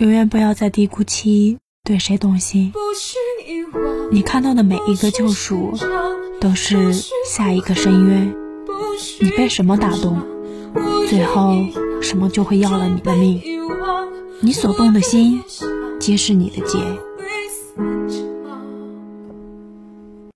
永远不要再低估其对谁动心。你看到的每一个救赎，都是下一个深渊。你被什么打动，最后什么就会要了你的命。你所动的心，皆是你的劫。